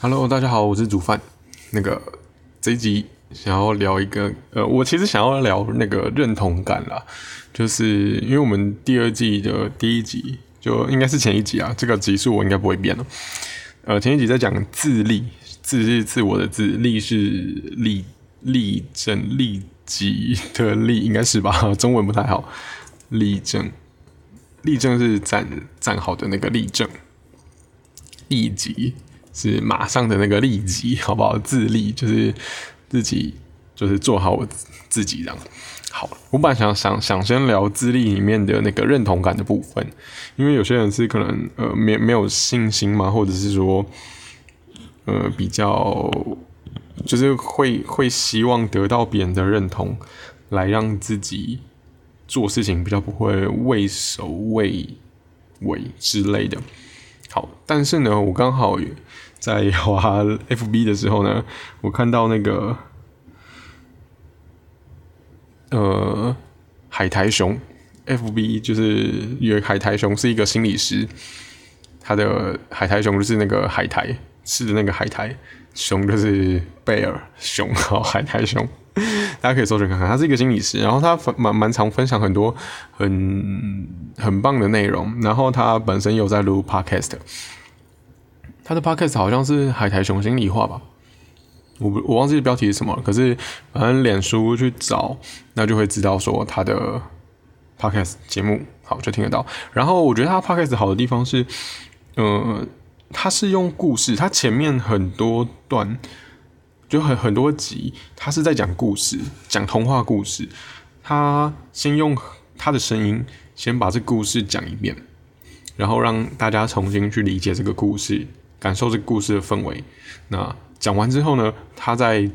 Hello，大家好，我是煮饭。那个这一集想要聊一个，呃，我其实想要聊那个认同感啦，就是因为我们第二季的第一集就应该是前一集啊，这个集数我应该不会变了。呃，前一集在讲自立，自是自我的自，立是立立正立己的立，应该是吧？中文不太好，立正，立正是站站好的那个立正，立己。是马上的那个立即，好不好？自立就是自己，就是做好我自己这样。好，我本来想想想先聊自立里面的那个认同感的部分，因为有些人是可能呃没没有信心嘛，或者是说呃比较就是会会希望得到别人的认同，来让自己做事情比较不会畏首畏尾之类的。好，但是呢，我刚好在滑 FB 的时候呢，我看到那个呃海苔熊，FB 就是有海苔熊是一个心理师，他的海苔熊就是那个海苔吃的那个海苔，熊就是贝尔熊，好海苔熊，大家可以搜寻看看，他是一个心理师，然后他蛮蛮常分享很多很很棒的内容，然后他本身有在录 Podcast。他的 podcast 好像是海苔熊心里话吧，我我忘记标题是什么了。可是反正脸书去找，那就会知道说他的 podcast 节目好就听得到。然后我觉得他 podcast 好的地方是，呃，他是用故事，他前面很多段就很很多集，他是在讲故事，讲童话故事。他先用他的声音先把这故事讲一遍，然后让大家重新去理解这个故事。感受这个故事的氛围。那讲完之后呢，他在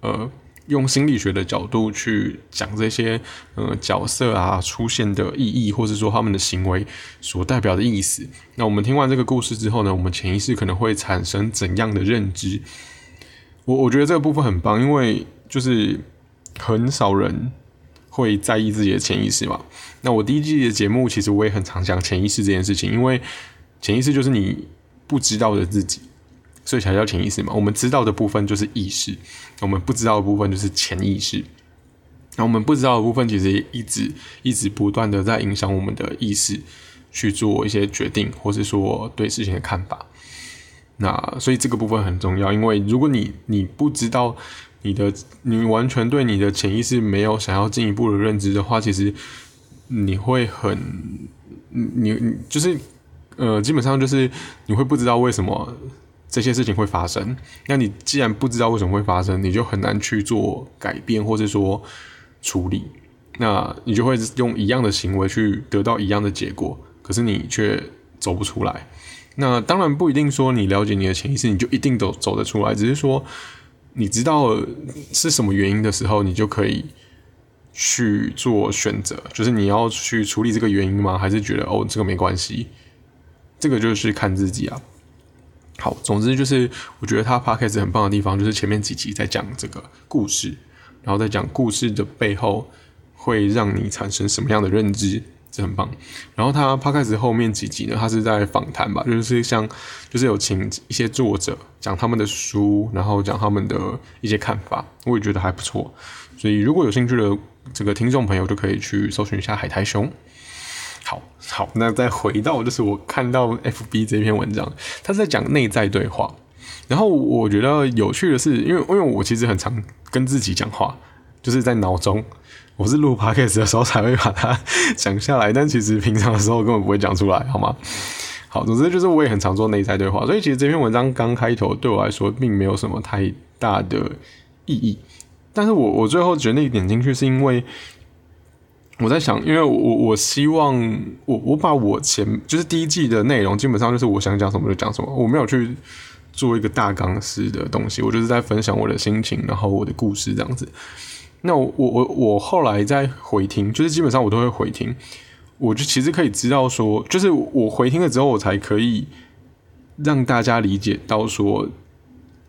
呃用心理学的角度去讲这些呃角色啊出现的意义，或者说他们的行为所代表的意思。那我们听完这个故事之后呢，我们潜意识可能会产生怎样的认知？我我觉得这个部分很棒，因为就是很少人会在意自己的潜意识嘛。那我第一季的节目其实我也很常讲潜意识这件事情，因为潜意识就是你。不知道的自己，所以才叫潜意识嘛。我们知道的部分就是意识，我们不知道的部分就是潜意识。那我们不知道的部分，其实一直一直不断的在影响我们的意识去做一些决定，或是说对事情的看法。那所以这个部分很重要，因为如果你你不知道你的，你完全对你的潜意识没有想要进一步的认知的话，其实你会很，你你就是。呃，基本上就是你会不知道为什么这些事情会发生。那你既然不知道为什么会发生，你就很难去做改变，或者说处理。那你就会用一样的行为去得到一样的结果，可是你却走不出来。那当然不一定说你了解你的潜意识，你就一定都走得出来。只是说你知道是什么原因的时候，你就可以去做选择。就是你要去处理这个原因吗？还是觉得哦，这个没关系？这个就是看自己啊。好，总之就是我觉得他 podcast 很棒的地方，就是前面几集在讲这个故事，然后在讲故事的背后会让你产生什么样的认知，这很棒。然后他 podcast 后面几集呢，他是在访谈吧，就是像就是有请一些作者讲他们的书，然后讲他们的一些看法，我也觉得还不错。所以如果有兴趣的这个听众朋友，就可以去搜寻一下海苔熊。好好，那再回到就是我看到 F B 这篇文章，他在讲内在对话。然后我觉得有趣的是，因为因为我其实很常跟自己讲话，就是在脑中，我是录 podcast 的时候才会把它 讲下来，但其实平常的时候根本不会讲出来，好吗？好，总之就是我也很常做内在对话，所以其实这篇文章刚开头对我来说并没有什么太大的意义，但是我我最后决定点进去是因为。我在想，因为我我希望我我把我前就是第一季的内容，基本上就是我想讲什么就讲什么，我没有去做一个大纲式的东西，我就是在分享我的心情，然后我的故事这样子。那我我我后来在回听，就是基本上我都会回听，我就其实可以知道说，就是我回听了之后，我才可以让大家理解到说，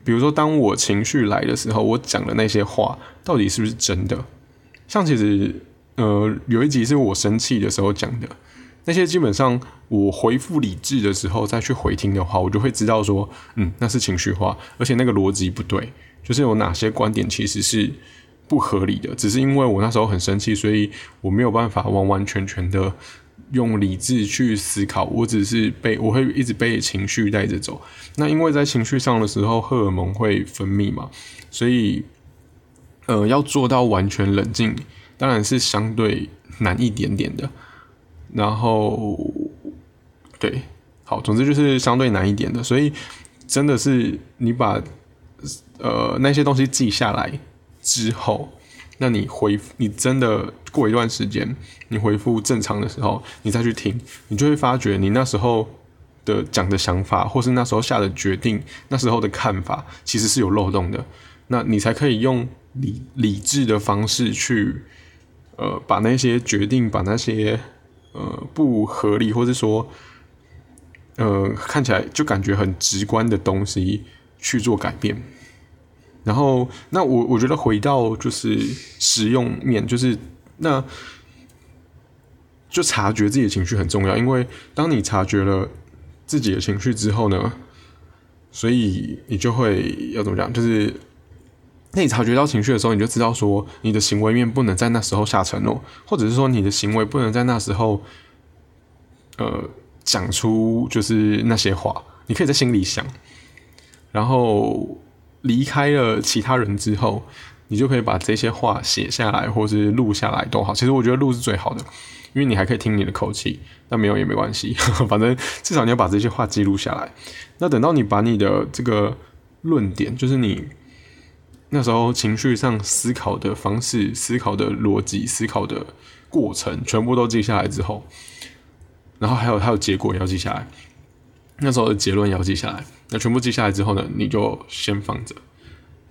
比如说当我情绪来的时候，我讲的那些话到底是不是真的？像其实。呃，有一集是我生气的时候讲的，那些基本上我回复理智的时候再去回听的话，我就会知道说，嗯，那是情绪化，而且那个逻辑不对，就是有哪些观点其实是不合理的，只是因为我那时候很生气，所以我没有办法完完全全的。用理智去思考，我只是被我会一直被情绪带着走。那因为在情绪上的时候，荷尔蒙会分泌嘛，所以呃，要做到完全冷静，当然是相对难一点点的。然后，对，好，总之就是相对难一点的。所以真的是你把呃那些东西记下来之后。那你回你真的过一段时间，你回复正常的时候，你再去听，你就会发觉你那时候的讲的想法，或是那时候下的决定，那时候的看法，其实是有漏洞的。那你才可以用理理智的方式去，呃，把那些决定，把那些呃不合理，或者说，呃，看起来就感觉很直观的东西去做改变。然后，那我我觉得回到就是实用面，就是那就察觉自己的情绪很重要，因为当你察觉了自己的情绪之后呢，所以你就会要怎么讲？就是那你察觉到情绪的时候，你就知道说你的行为面不能在那时候下承诺，或者是说你的行为不能在那时候呃讲出就是那些话，你可以在心里想，然后。离开了其他人之后，你就可以把这些话写下来，或是录下来都好。其实我觉得录是最好的，因为你还可以听你的口气。那没有也没关系，反正至少你要把这些话记录下来。那等到你把你的这个论点，就是你那时候情绪上思考的方式、思考的逻辑、思考的过程，全部都记下来之后，然后还有还有结果也要记下来。那时候的结论也要记下来，那全部记下来之后呢，你就先放着，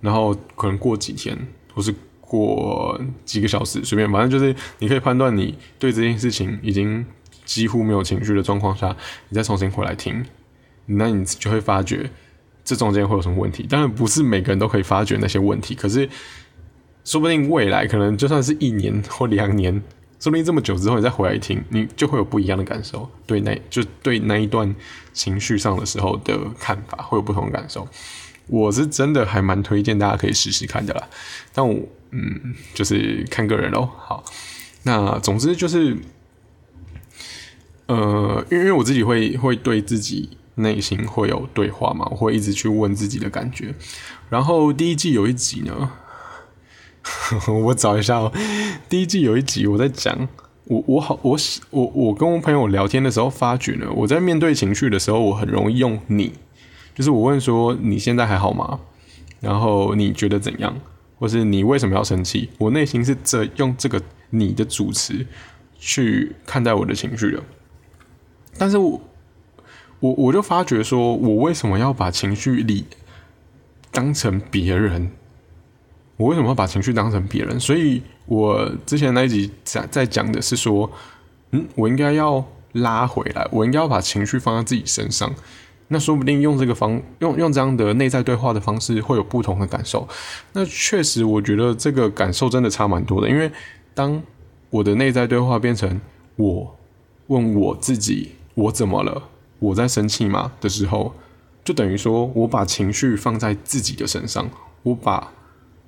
然后可能过几天或是过几个小时，随便，反正就是你可以判断你对这件事情已经几乎没有情绪的状况下，你再重新回来听，那你就会发觉这中间会有什么问题。当然不是每个人都可以发觉那些问题，可是说不定未来可能就算是一年或两年。说不定这么久之后，你再回来听，你就会有不一样的感受。对那，就对那一段情绪上的时候的看法，会有不同的感受。我是真的还蛮推荐大家可以试试看的啦。但我嗯，就是看个人喽。好，那总之就是，呃，因为我自己会会对自己内心会有对话嘛，我会一直去问自己的感觉。然后第一季有一集呢。我找一下哦，第一季有一集我在讲，我我好我我我跟我朋友聊天的时候发觉呢，我在面对情绪的时候，我很容易用你，就是我问说你现在还好吗？然后你觉得怎样？或是你为什么要生气？我内心是这用这个你的主词去看待我的情绪的，但是我我我就发觉说，我为什么要把情绪里当成别人？我为什么要把情绪当成别人？所以我之前那一集在在讲的是说，嗯，我应该要拉回来，我应该要把情绪放在自己身上。那说不定用这个方用用这样的内在对话的方式，会有不同的感受。那确实，我觉得这个感受真的差蛮多的。因为当我的内在对话变成我问我自己我怎么了，我在生气嘛的时候，就等于说我把情绪放在自己的身上，我把。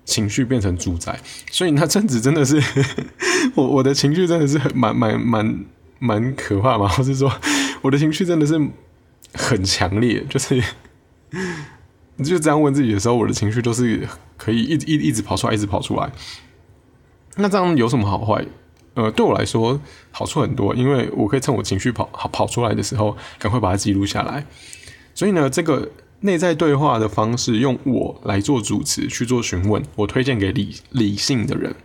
情绪变成主宰，所以那阵子真的是 我我的情绪真的是蛮蛮蛮蛮可怕嘛，或是说我的情绪真的是很强烈，就是你就这样问自己的时候，我的情绪都是可以一一一直跑出来，一直跑出来。那这样有什么好坏？呃，对我来说好处很多，因为我可以趁我情绪跑跑出来的时候，赶快把它记录下来。所以呢，这个。内在对话的方式，用我来做主持去做询问，我推荐给理理性的人。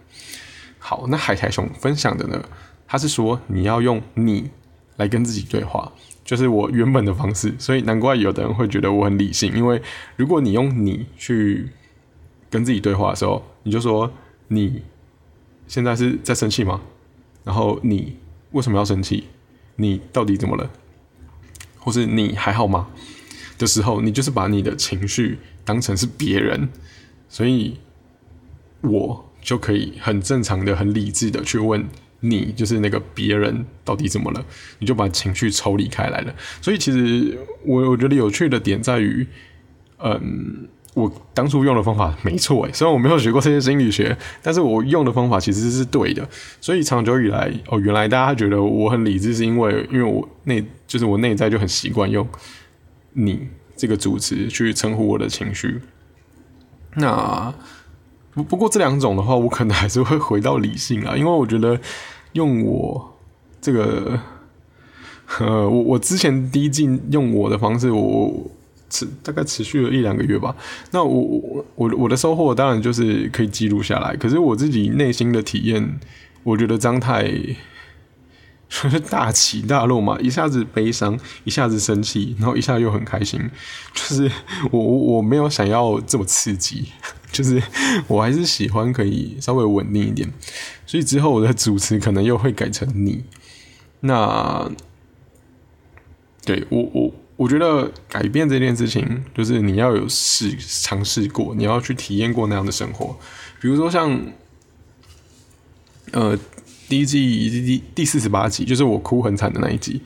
好，那海苔熊分享的呢？他是说你要用你来跟自己对话，就是我原本的方式。所以难怪有的人会觉得我很理性，因为如果你用你去跟自己对话的时候，你就说你现在是在生气吗？然后你为什么要生气？你到底怎么了？或是你还好吗？的时候，你就是把你的情绪当成是别人，所以我就可以很正常的、很理智的去问你就是那个别人到底怎么了，你就把情绪抽离开来了。所以其实我我觉得有趣的点在于，嗯。我当初用的方法没错诶，虽然我没有学过这些心理学，但是我用的方法其实是对的。所以长久以来，哦，原来大家觉得我很理智，是因为因为我内就是我内在就很习惯用“你”这个主词去称呼我的情绪。那不不过这两种的话，我可能还是会回到理性啊，因为我觉得用我这个，呃，我我之前第一季用我的方式，我。持大概持续了一两个月吧。那我我我我的收获当然就是可以记录下来。可是我自己内心的体验，我觉得张太 大起大落嘛，一下子悲伤，一下子生气，然后一下又很开心。就是我我我没有想要这么刺激，就是我还是喜欢可以稍微稳定一点。所以之后我的主持可能又会改成你。那对我我。我觉得改变这件事情，就是你要有试尝试过，你要去体验过那样的生活。比如说像，呃，第一季第第四十八集，就是我哭很惨的那一集，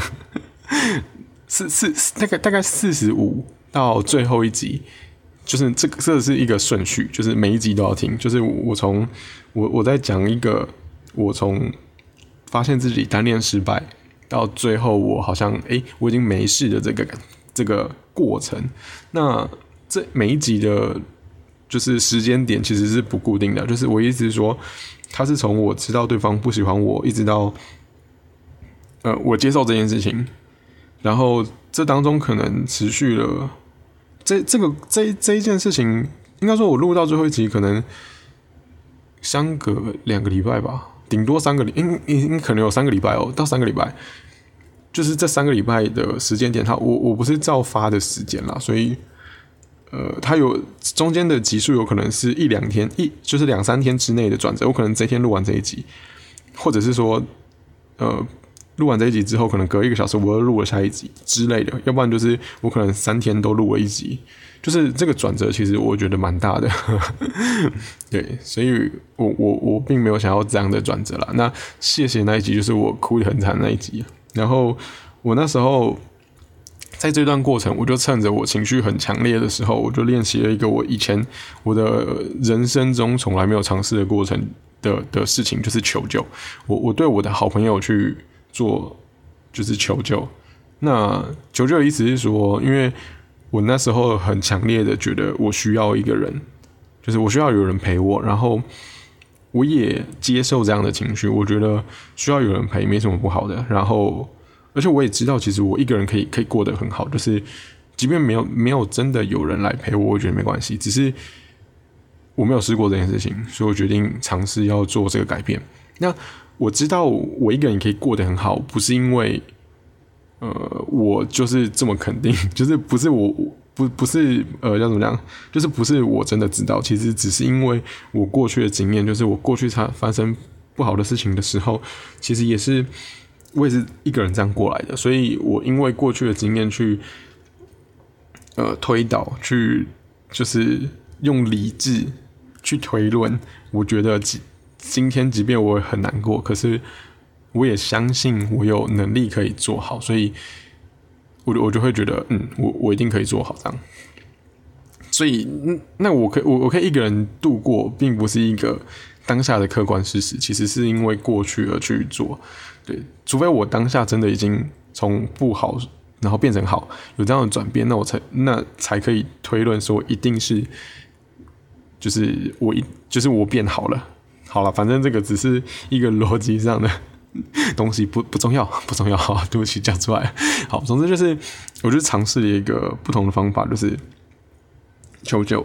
四四大概大概四十五到最后一集，就是这个这是一个顺序，就是每一集都要听。就是我从我我在讲一个，我从发现自己单恋失败。到最后，我好像哎，我已经没事的这个这个过程。那这每一集的，就是时间点其实是不固定的。就是我意思是说，他是从我知道对方不喜欢我，一直到呃我接受这件事情，然后这当中可能持续了这这个这这一件事情，应该说我录到最后一集，可能相隔两个礼拜吧。顶多三个礼，应应可能有三个礼拜哦，到三个礼拜，就是这三个礼拜的时间点，他我我不是照发的时间啦，所以，呃，他有中间的集数有可能是一两天，一就是两三天之内的转折，我可能这天录完这一集，或者是说，呃，录完这一集之后，可能隔一个小时我又录了下一集之类的，要不然就是我可能三天都录了一集。就是这个转折，其实我觉得蛮大的，对，所以我我我并没有想要这样的转折啦。那谢谢那一集，就是我哭得很惨那一集。然后我那时候在这段过程，我就趁着我情绪很强烈的时候，我就练习了一个我以前我的人生中从来没有尝试的过程的的事情，就是求救。我我对我的好朋友去做，就是求救。那求救的意思是说，因为。我那时候很强烈的觉得我需要一个人，就是我需要有人陪我，然后我也接受这样的情绪。我觉得需要有人陪没什么不好的。然后，而且我也知道，其实我一个人可以可以过得很好，就是即便没有没有真的有人来陪我，我觉得没关系。只是我没有试过这件事情，所以我决定尝试要做这个改变。那我知道我一个人可以过得很好，不是因为。呃，我就是这么肯定，就是不是我不不是呃，要怎么讲？就是不是我真的知道，其实只是因为我过去的经验，就是我过去它发生不好的事情的时候，其实也是我也是一个人这样过来的，所以我因为过去的经验去呃推导，去就是用理智去推论，我觉得今天即便我很难过，可是。我也相信我有能力可以做好，所以，我我就会觉得，嗯，我我一定可以做好这样。所以，那我可我我可以一个人度过，并不是一个当下的客观事实，其实是因为过去而去做。对，除非我当下真的已经从不好，然后变成好，有这样的转变，那我才那才可以推论说，一定是，就是我一就是我变好了。好了，反正这个只是一个逻辑上的。东西不不重要，不重要，好对不起，讲出来。好，总之就是，我就尝试了一个不同的方法，就是求救。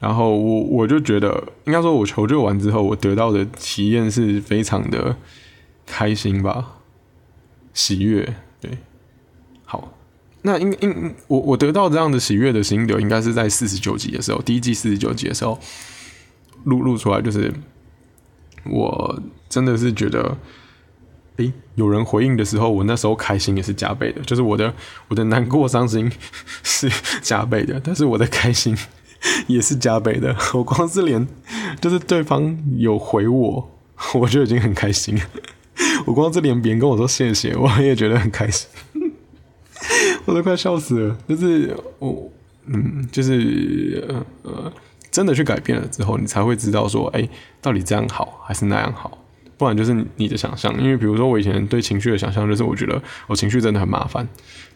然后我我就觉得，应该说，我求救完之后，我得到的体验是非常的开心吧，喜悦。对，好，那应应我我得到这样的喜悦的心得，应该是在四十九集的时候，第一季四十九集的时候录录出来，就是我真的是觉得。诶，有人回应的时候，我那时候开心也是加倍的，就是我的我的难过伤心 是加倍的，但是我的开心也是加倍的。我光是连就是对方有回我，我就已经很开心。我光是连别人跟我说谢谢，我也觉得很开心。我都快笑死了。就是我，嗯，就是呃呃，真的去改变了之后，你才会知道说，哎，到底这样好还是那样好？不然就是你的想象。因为比如说，我以前对情绪的想象，就是我觉得我情绪真的很麻烦。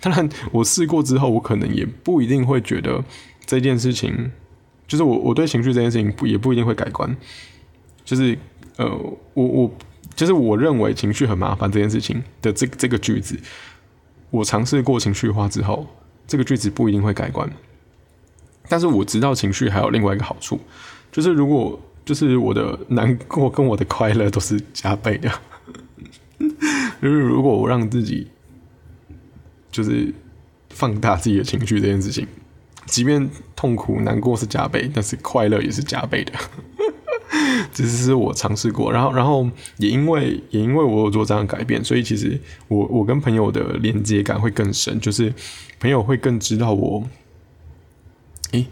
当然，我试过之后，我可能也不一定会觉得这件事情，就是我我对情绪这件事情不也不一定会改观。就是呃，我我就是我认为情绪很麻烦这件事情的这这个句子，我尝试过情绪化之后，这个句子不一定会改观。但是我知道情绪还有另外一个好处，就是如果就是我的难过跟我的快乐都是加倍的，就是如果我让自己就是放大自己的情绪这件事情，即便痛苦难过是加倍，但是快乐也是加倍的。这是我尝试过，然后，然后也因为也因为我有做这样的改变，所以其实我我跟朋友的连接感会更深，就是朋友会更知道我，诶，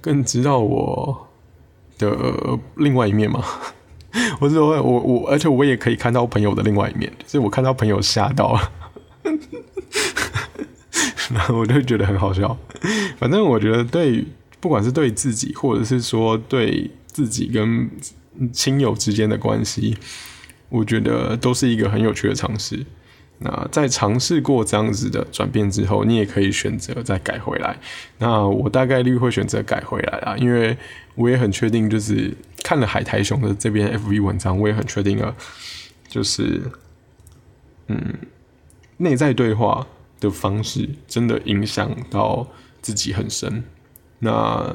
更知道我的另外一面吗。我是说我我，而且我也可以看到朋友的另外一面，所以我看到朋友吓到了，然后我就觉得很好笑。反正我觉得对，不管是对自己，或者是说对。自己跟亲友之间的关系，我觉得都是一个很有趣的尝试。那在尝试过这样子的转变之后，你也可以选择再改回来。那我大概率会选择改回来啊，因为我也很确定，就是看了海苔熊的这边 FV 文章，我也很确定了，就是嗯，内在对话的方式真的影响到自己很深。那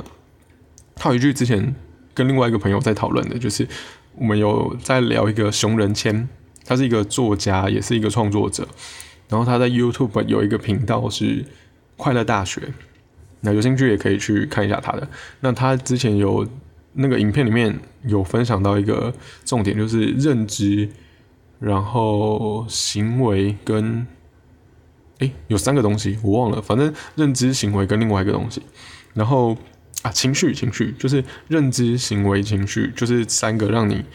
他有一句之前。跟另外一个朋友在讨论的，就是我们有在聊一个熊人签，他是一个作家，也是一个创作者。然后他在 YouTube 有一个频道是快乐大学，那有兴趣也可以去看一下他的。那他之前有那个影片里面有分享到一个重点，就是认知，然后行为跟，诶有三个东西我忘了，反正认知、行为跟另外一个东西，然后。啊，情绪，情绪就是认知、行为、情绪，就是三个让你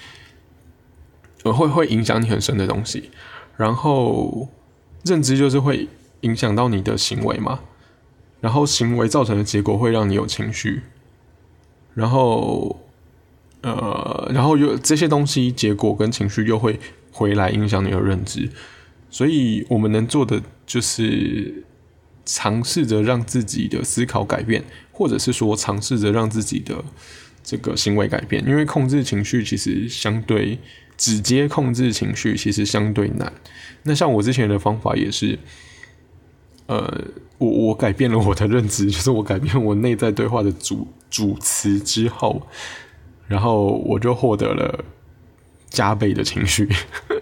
会会影响你很深的东西。然后认知就是会影响到你的行为嘛，然后行为造成的结果会让你有情绪，然后呃，然后又这些东西结果跟情绪又会回来影响你的认知。所以我们能做的就是尝试着让自己的思考改变。或者是说尝试着让自己的这个行为改变，因为控制情绪其实相对直接控制情绪其实相对难。那像我之前的方法也是，呃，我我改变了我的认知，就是我改变我内在对话的主主词之后，然后我就获得了加倍的情绪，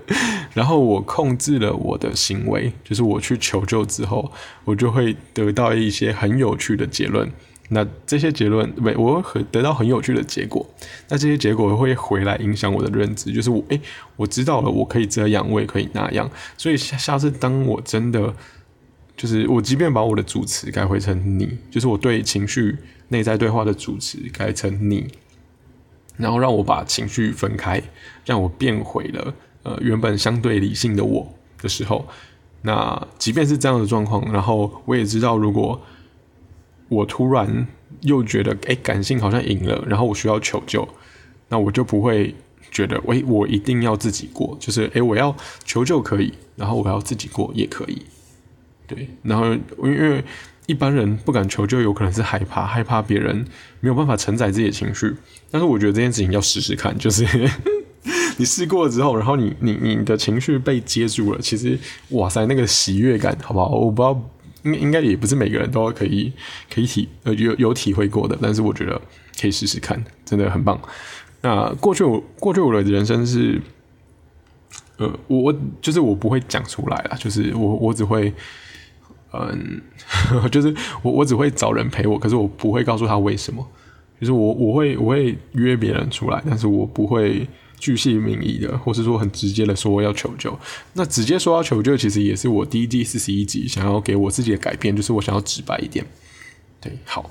然后我控制了我的行为，就是我去求救之后，我就会得到一些很有趣的结论。那这些结论，没，我会得到很有趣的结果。那这些结果会回来影响我的认知，就是我，诶，我知道了，我可以这样，我也可以那样。所以下下次当我真的，就是我即便把我的主词改回成你，就是我对情绪内在对话的主词改成你，然后让我把情绪分开，让我变回了呃原本相对理性的我的时候，那即便是这样的状况，然后我也知道如果。我突然又觉得，哎，感性好像赢了，然后我需要求救，那我就不会觉得，喂，我一定要自己过，就是，哎，我要求救可以，然后我要自己过也可以，对，然后因为一般人不敢求救，有可能是害怕，害怕别人没有办法承载自己的情绪，但是我觉得这件事情要试试看，就是 你试过了之后，然后你你你的情绪被接住了，其实，哇塞，那个喜悦感，好不好？我不知道。应应该也不是每个人都可以可以体呃有有体会过的，但是我觉得可以试试看，真的很棒。那过去我过去我的人生是，呃，我我就是我不会讲出来啦，就是我我只会，嗯，就是我我只会找人陪我，可是我不会告诉他为什么，就是我我会我会约别人出来，但是我不会。巨细靡遗的，或是说很直接的说要求救，那直接说要求救，其实也是我第一季四十一集想要给我自己的改变，就是我想要直白一点。对，好，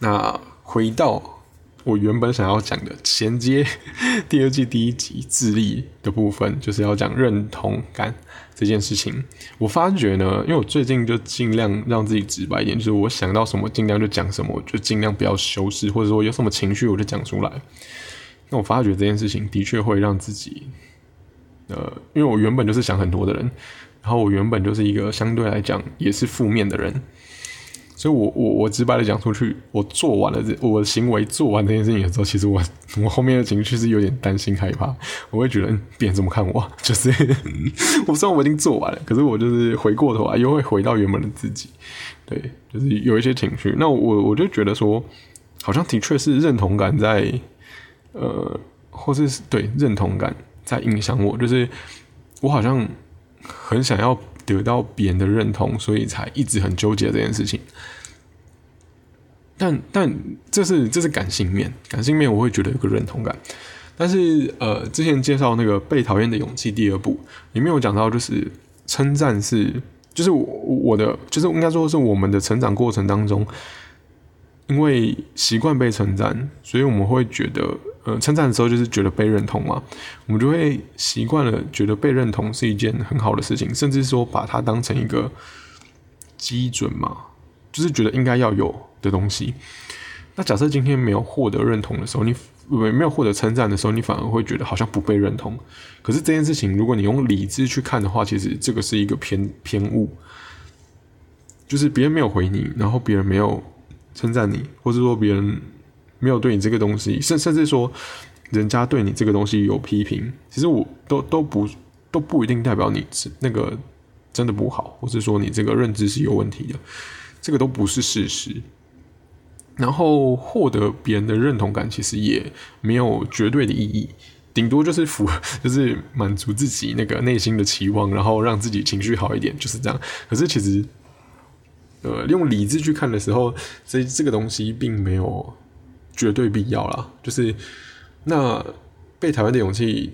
那回到我原本想要讲的衔接 第二季第一集智力的部分，就是要讲认同感这件事情。我发觉呢，因为我最近就尽量让自己直白一点，就是我想到什么尽量就讲什么，就尽量不要修饰，或者说有什么情绪我就讲出来。我发觉这件事情的确会让自己，呃，因为我原本就是想很多的人，然后我原本就是一个相对来讲也是负面的人。所以，我我我直白的讲出去，我做完了这我的行为做完这件事情的时候，其实我我后面的情绪是有点担心害怕，我会觉得别人怎么看我，就是我虽然我已经做完了，可是我就是回过头来又会回到原本的自己，对，就是有一些情绪。那我我就觉得说，好像的确是认同感在，呃，或是对认同感在影响我，就是我好像很想要。得到别人的认同，所以才一直很纠结这件事情。但但这是这是感性面，感性面我会觉得有个认同感。但是呃，之前介绍那个《被讨厌的勇气》第二部里面有讲到，就是称赞是，就是我我的，就是应该说是我们的成长过程当中，因为习惯被称赞，所以我们会觉得。呃，称赞的时候就是觉得被认同嘛，我们就会习惯了，觉得被认同是一件很好的事情，甚至说把它当成一个基准嘛，就是觉得应该要有的东西。那假设今天没有获得认同的时候，你没没有获得称赞的时候，你反而会觉得好像不被认同。可是这件事情，如果你用理智去看的话，其实这个是一个偏偏误，就是别人没有回你，然后别人没有称赞你，或者说别人。没有对你这个东西，甚甚至说，人家对你这个东西有批评，其实我都都不都不一定代表你那个真的不好，或者说你这个认知是有问题的，这个都不是事实。然后获得别人的认同感，其实也没有绝对的意义，顶多就是符，就是满足自己那个内心的期望，然后让自己情绪好一点，就是这样。可是其实，呃，用理智去看的时候，这这个东西并没有。绝对必要啦。就是那被台湾的勇气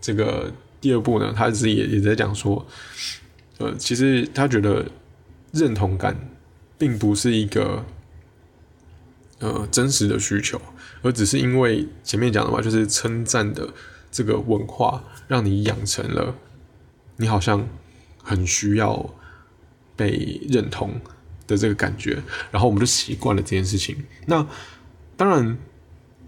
这个第二部呢，他自己也也在讲说，呃，其实他觉得认同感并不是一个呃真实的需求，而只是因为前面讲的嘛，就是称赞的这个文化让你养成了你好像很需要被认同的这个感觉，然后我们就习惯了这件事情。那当然，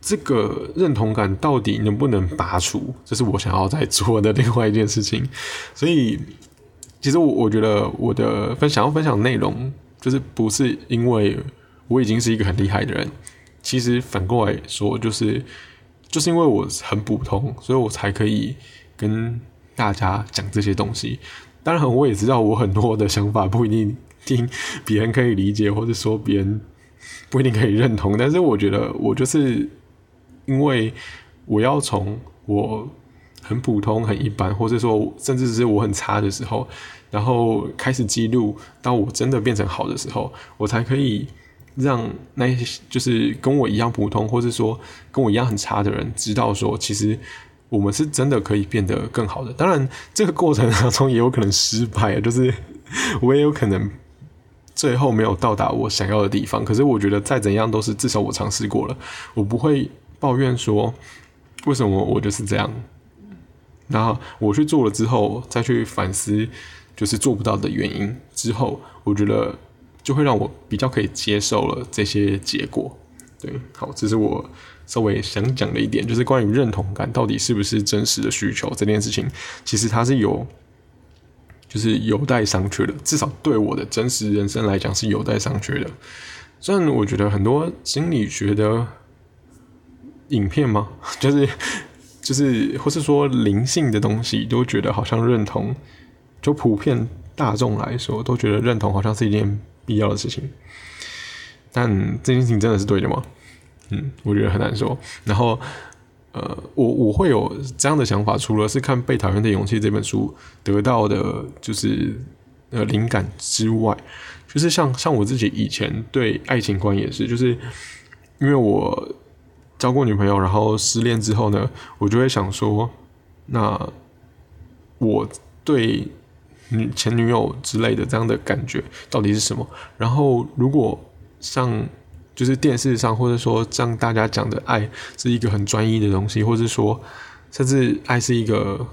这个认同感到底能不能拔除，这是我想要在做的另外一件事情。所以，其实我我觉得我的分享要分享内容，就是不是因为我已经是一个很厉害的人，其实反过来说，就是就是因为我很普通，所以我才可以跟大家讲这些东西。当然，我也知道我很多的想法不一定听别人可以理解，或者说别人。不一定可以认同，但是我觉得我就是因为我要从我很普通、很一般，或者说甚至是我很差的时候，然后开始记录到我真的变成好的时候，我才可以让那些就是跟我一样普通，或者说跟我一样很差的人知道说，其实我们是真的可以变得更好的。当然，这个过程当中也有可能失败，就是 我也有可能。最后没有到达我想要的地方，可是我觉得再怎样都是至少我尝试过了，我不会抱怨说为什么我就是这样。然后我去做了之后，再去反思就是做不到的原因之后，我觉得就会让我比较可以接受了这些结果。对，好，这是我稍微想讲的一点，就是关于认同感到底是不是真实的需求这件事情，其实它是有。就是有待商榷的，至少对我的真实人生来讲是有待商榷的。虽然我觉得很多心理学的影片吗，就是就是或是说灵性的东西，都觉得好像认同，就普遍大众来说都觉得认同好像是一件必要的事情。但这件事情真的是对的吗？嗯，我觉得很难说。然后。呃，我我会有这样的想法，除了是看《被讨厌的勇气》这本书得到的，就是呃灵感之外，就是像像我自己以前对爱情观也是，就是因为我交过女朋友，然后失恋之后呢，我就会想说，那我对女前女友之类的这样的感觉到底是什么？然后如果像就是电视上或者说让大家讲的爱是一个很专一的东西，或者说甚至爱是一个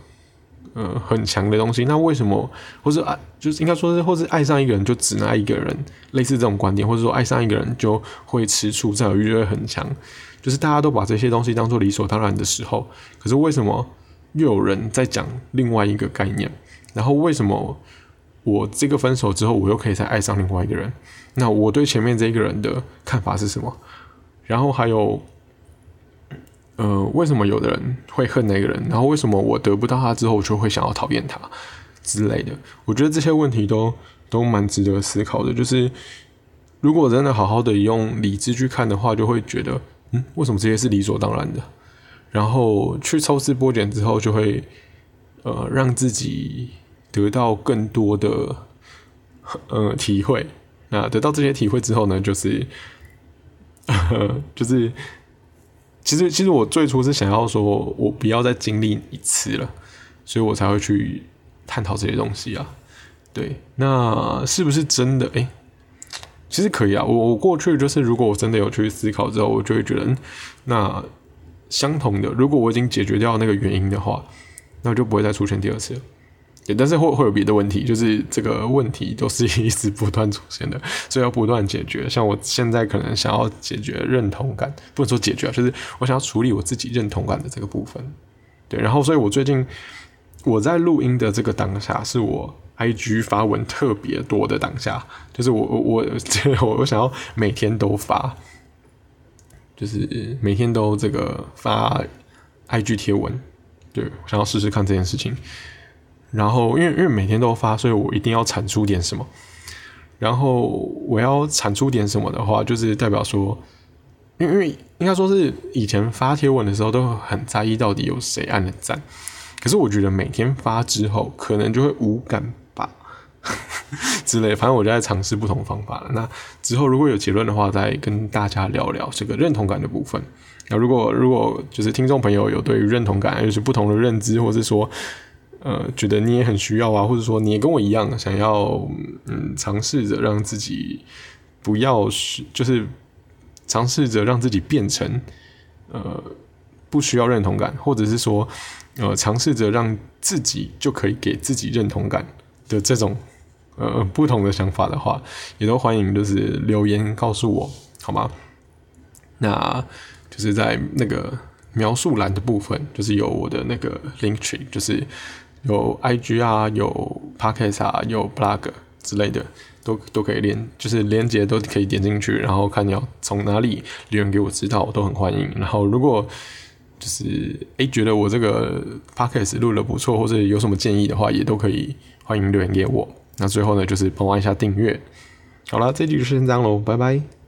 呃很强的东西，那为什么或者爱就是应该说是或是爱上一个人就只能爱一个人，类似这种观点，或者说爱上一个人就会吃醋，占有欲就会很强，就是大家都把这些东西当做理所当然的时候，可是为什么又有人在讲另外一个概念？然后为什么我这个分手之后，我又可以再爱上另外一个人？那我对前面这一个人的看法是什么？然后还有，呃，为什么有的人会恨那个人？然后为什么我得不到他之后，就会想要讨厌他之类的？我觉得这些问题都都蛮值得思考的。就是如果真的好好的用理智去看的话，就会觉得，嗯，为什么这些是理所当然的？然后去抽丝剥茧之后，就会呃让自己得到更多的呃体会。那得到这些体会之后呢，就是，就是，其实其实我最初是想要说，我不要再经历一次了，所以我才会去探讨这些东西啊。对，那是不是真的？哎，其实可以啊。我我过去就是，如果我真的有去思考之后，我就会觉得，那相同的，如果我已经解决掉那个原因的话，那就不会再出现第二次了。但是会会有别的问题，就是这个问题都是 一直不断出现的，所以要不断解决。像我现在可能想要解决认同感，不能说解决，就是我想要处理我自己认同感的这个部分。对，然后所以我最近我在录音的这个当下，是我 IG 发文特别多的当下，就是我我我 我想要每天都发，就是每天都这个发 IG 贴文，对我想要试试看这件事情。然后，因为因为每天都发，所以我一定要产出点什么。然后我要产出点什么的话，就是代表说，因为因为应该说是以前发贴文的时候都很在意到底有谁按了赞。可是我觉得每天发之后，可能就会无感吧 之类。反正我就在尝试不同方法了。那之后如果有结论的话，再跟大家聊聊这个认同感的部分。那如果如果就是听众朋友有对于认同感有是不同的认知，或是说。呃，觉得你也很需要啊，或者说你也跟我一样，想要嗯，尝试着让自己不要是，就是尝试着让自己变成呃不需要认同感，或者是说呃尝试着让自己就可以给自己认同感的这种呃不同的想法的话，也都欢迎就是留言告诉我好吗？那就是在那个描述栏的部分，就是有我的那个 link tree，就是。有 IG 啊，有 Podcast 啊，有 Blog 之类的，都都可以连，就是连接都可以点进去，然后看你要从哪里留言给我知道，我都很欢迎。然后如果就是诶觉得我这个 Podcast 录的不错，或者有什么建议的话，也都可以欢迎留言给我。那最后呢，就是帮我一下订阅。好了，这集就先这样喽，拜拜。